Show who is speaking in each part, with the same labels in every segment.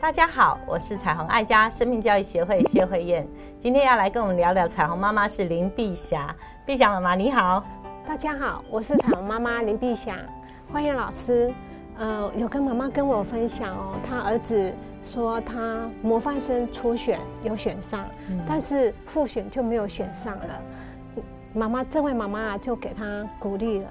Speaker 1: 大家好，我是彩虹爱家生命教育协会谢慧燕，今天要来跟我们聊聊彩虹妈妈是林碧霞，碧霞妈妈你好，
Speaker 2: 大家好，我是彩虹妈妈林碧霞，欢迎老师。呃，有个妈妈跟我分享哦，她儿子说他模范生初选有选上，但是复选就没有选上了。妈妈这位妈妈就给他鼓励了，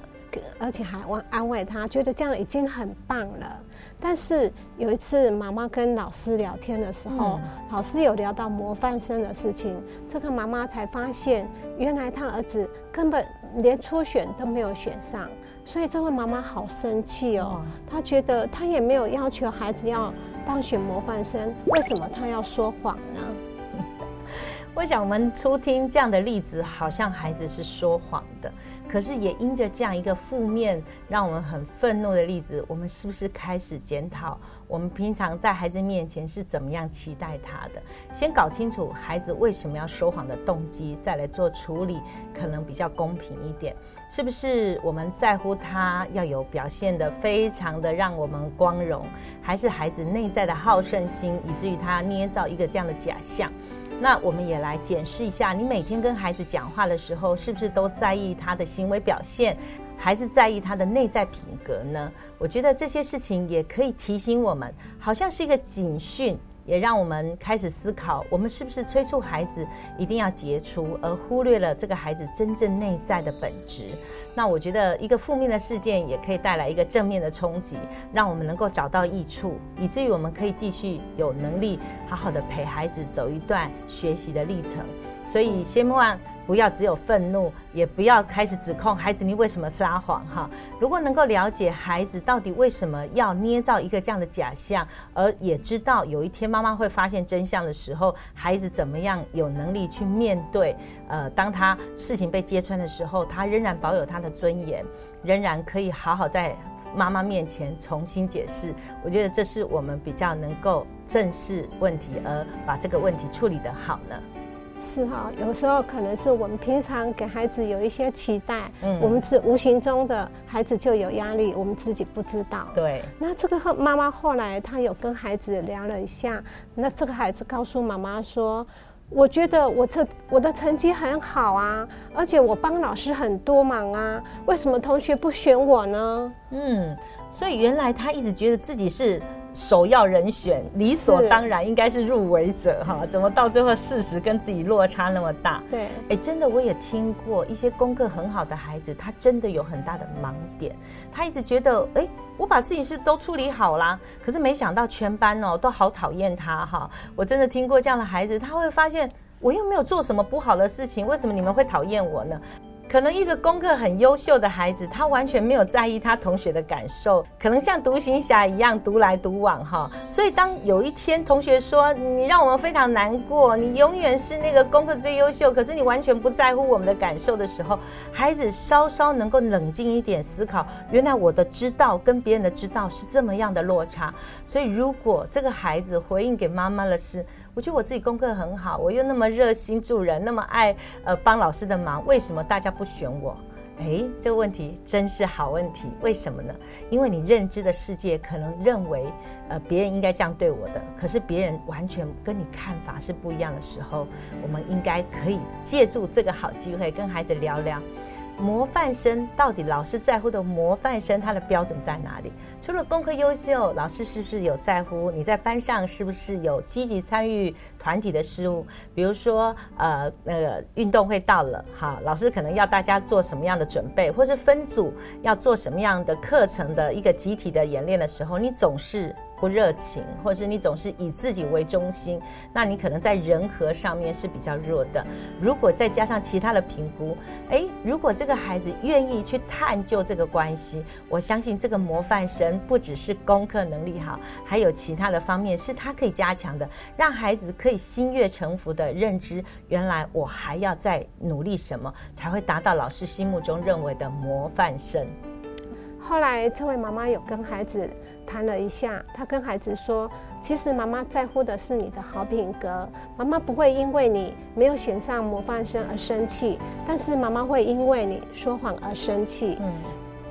Speaker 2: 而且还安安慰他，觉得这样已经很棒了。但是有一次，妈妈跟老师聊天的时候，老师有聊到模范生的事情，这个妈妈才发现，原来他儿子根本连初选都没有选上，所以这位妈妈好生气哦。她觉得她也没有要求孩子要当选模范生，为什么他要说谎呢？
Speaker 1: 我想我们初听这样的例子，好像孩子是说谎的，可是也因着这样一个负面，让我们很愤怒的例子，我们是不是开始检讨我们平常在孩子面前是怎么样期待他的？先搞清楚孩子为什么要说谎的动机，再来做处理，可能比较公平一点。是不是我们在乎他要有表现的非常的让我们光荣，还是孩子内在的好胜心，以至于他捏造一个这样的假象？那我们也来检视一下，你每天跟孩子讲话的时候，是不是都在意他的行为表现，还是在意他的内在品格呢？我觉得这些事情也可以提醒我们，好像是一个警讯。也让我们开始思考，我们是不是催促孩子一定要杰出，而忽略了这个孩子真正内在的本质？那我觉得一个负面的事件也可以带来一个正面的冲击，让我们能够找到益处，以至于我们可以继续有能力好好的陪孩子走一段学习的历程。所以，先望。不要只有愤怒，也不要开始指控孩子你为什么撒谎哈。如果能够了解孩子到底为什么要捏造一个这样的假象，而也知道有一天妈妈会发现真相的时候，孩子怎么样有能力去面对？呃，当他事情被揭穿的时候，他仍然保有他的尊严，仍然可以好好在妈妈面前重新解释。我觉得这是我们比较能够正视问题，而把这个问题处理得好呢。
Speaker 2: 是哈，有时候可能是我们平常给孩子有一些期待，嗯，我们是无形中的孩子就有压力，我们自己不知道。
Speaker 1: 对。
Speaker 2: 那这个后妈妈后来她有跟孩子聊了一下，那这个孩子告诉妈妈说：“我觉得我这我的成绩很好啊，而且我帮老师很多忙啊，为什么同学不选我呢？”
Speaker 1: 嗯，所以原来他一直觉得自己是。首要人选，理所当然应该是入围者哈，怎么到最后事实跟自己落差那么大？
Speaker 2: 对，
Speaker 1: 哎，真的我也听过一些功课很好的孩子，他真的有很大的盲点，他一直觉得，哎，我把自己事都处理好啦，可是没想到全班哦都好讨厌他哈。我真的听过这样的孩子，他会发现我又没有做什么不好的事情，为什么你们会讨厌我呢？可能一个功课很优秀的孩子，他完全没有在意他同学的感受，可能像独行侠一样独来独往哈。所以当有一天同学说你让我们非常难过，你永远是那个功课最优秀，可是你完全不在乎我们的感受的时候，孩子稍稍能够冷静一点思考，原来我的知道跟别人的知道是这么样的落差。所以如果这个孩子回应给妈妈的是。我觉得我自己功课很好，我又那么热心助人，那么爱呃帮老师的忙，为什么大家不选我？哎，这个问题真是好问题。为什么呢？因为你认知的世界可能认为，呃，别人应该这样对我的，可是别人完全跟你看法是不一样的时候，我们应该可以借助这个好机会跟孩子聊聊。模范生到底老师在乎的模范生，他的标准在哪里？除了功课优秀，老师是不是有在乎你在班上是不是有积极参与团体的事务？比如说，呃，那个运动会到了，哈，老师可能要大家做什么样的准备，或是分组要做什么样的课程的一个集体的演练的时候，你总是。不热情，或是你总是以自己为中心，那你可能在人和上面是比较弱的。如果再加上其他的评估，诶，如果这个孩子愿意去探究这个关系，我相信这个模范生不只是功课能力好，还有其他的方面是他可以加强的，让孩子可以心悦诚服的认知，原来我还要再努力什么，才会达到老师心目中认为的模范生。
Speaker 2: 后来这位妈妈有跟孩子。谈了一下，她跟孩子说：“其实妈妈在乎的是你的好品格。妈妈不会因为你没有选上模范生而生气，但是妈妈会因为你说谎而生气。嗯，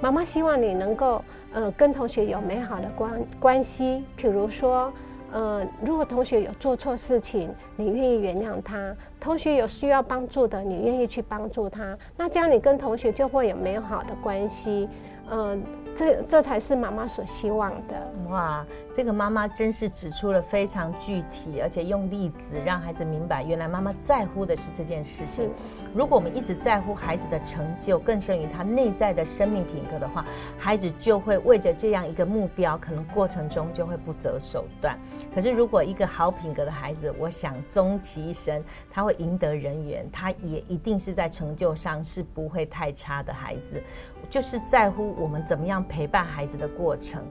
Speaker 2: 妈妈希望你能够呃跟同学有美好的关关系，比如说。呃，如果同学有做错事情，你愿意原谅他；同学有需要帮助的，你愿意去帮助他。那这样你跟同学就会有美好的关系。呃，这这才是妈妈所希望的。哇，
Speaker 1: 这个妈妈真是指出了非常具体，而且用例子让孩子明白，原来妈妈在乎的是这件事情。如果我们一直在乎孩子的成就，更胜于他内在的生命品格的话，孩子就会为着这样一个目标，可能过程中就会不择手段。可是，如果一个好品格的孩子，我想终其一生，他会赢得人缘，他也一定是在成就上是不会太差的孩子。就是在乎我们怎么样陪伴孩子的过程。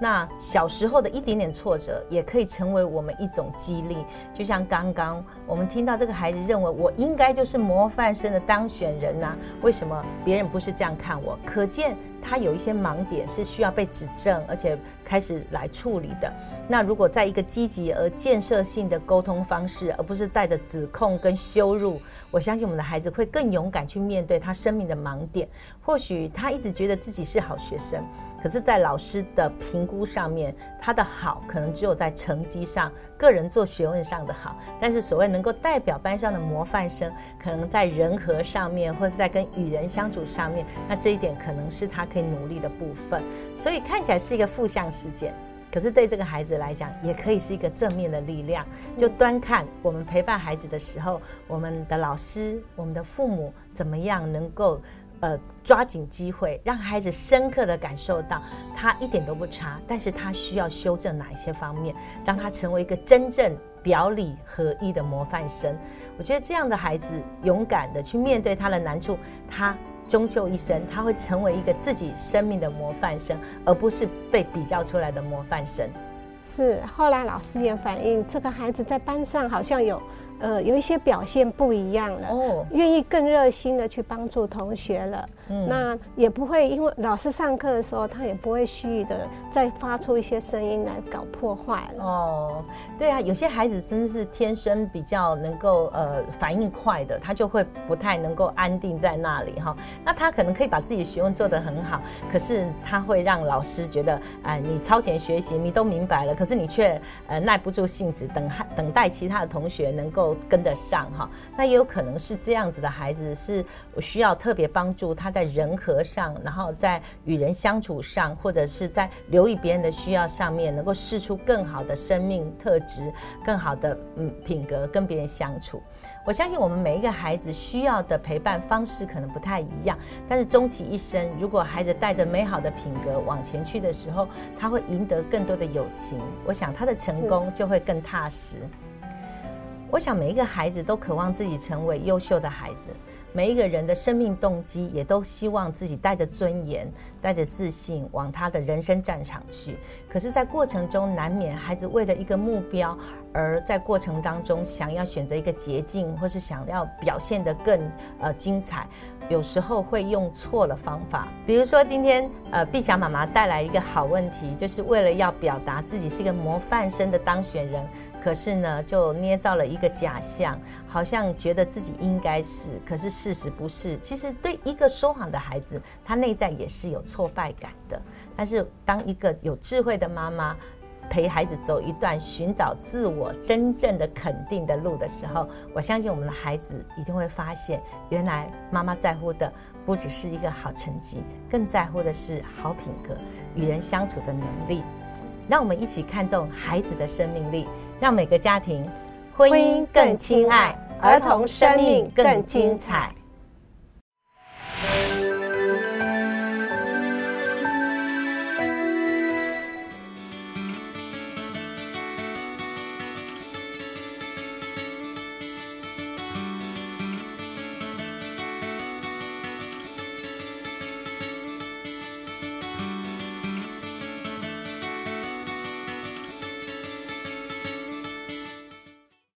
Speaker 1: 那小时候的一点点挫折，也可以成为我们一种激励。就像刚刚我们听到这个孩子认为我应该就是模范生的当选人呐，为什么别人不是这样看我？可见他有一些盲点是需要被指正，而且开始来处理的。那如果在一个积极而建设性的沟通方式，而不是带着指控跟羞辱，我相信我们的孩子会更勇敢去面对他生命的盲点。或许他一直觉得自己是好学生，可是，在老师的评估上面，他的好可能只有在成绩上、个人做学问上的好。但是，所谓能够代表班上的模范生，可能在人和上面，或是在跟与人相处上面，那这一点可能是他可以努力的部分。所以，看起来是一个负向事件。可是对这个孩子来讲，也可以是一个正面的力量。就端看我们陪伴孩子的时候，我们的老师、我们的父母怎么样能够，呃，抓紧机会，让孩子深刻的感受到他一点都不差，但是他需要修正哪一些方面，让他成为一个真正表里合一的模范生。我觉得这样的孩子勇敢的去面对他的难处，他。终究一生，他会成为一个自己生命的模范生，而不是被比较出来的模范生。
Speaker 2: 是，后来老师也反映，这个孩子在班上好像有。呃，有一些表现不一样了，哦，愿意更热心的去帮助同学了，嗯，那也不会因为老师上课的时候，他也不会蓄意的再发出一些声音来搞破坏了。哦，
Speaker 1: 对啊，有些孩子真的是天生比较能够呃反应快的，他就会不太能够安定在那里哈。那他可能可以把自己的学问做得很好，可是他会让老师觉得，哎，你超前学习，你都明白了，可是你却呃耐不住性子，等等待其他的同学能够。跟得上哈，那也有可能是这样子的孩子是需要特别帮助他在人和上，然后在与人相处上，或者是在留意别人的需要上面，能够试出更好的生命特质，更好的嗯品格跟别人相处。我相信我们每一个孩子需要的陪伴方式可能不太一样，但是终其一生，如果孩子带着美好的品格往前去的时候，他会赢得更多的友情。我想他的成功就会更踏实。我想每一个孩子都渴望自己成为优秀的孩子，每一个人的生命动机也都希望自己带着尊严、带着自信往他的人生战场去。可是，在过程中难免孩子为了一个目标，而在过程当中想要选择一个捷径，或是想要表现得更呃精彩，有时候会用错了方法。比如说今天呃碧霞妈妈带来一个好问题，就是为了要表达自己是一个模范生的当选人。可是呢，就捏造了一个假象，好像觉得自己应该是，可是事实不是。其实对一个说谎的孩子，他内在也是有挫败感的。但是当一个有智慧的妈妈陪孩子走一段寻找自我真正的肯定的路的时候，我相信我们的孩子一定会发现，原来妈妈在乎的不只是一个好成绩，更在乎的是好品格、与人相处的能力。让我们一起看重孩子的生命力。让每个家庭婚姻更亲爱，儿童生命更精彩。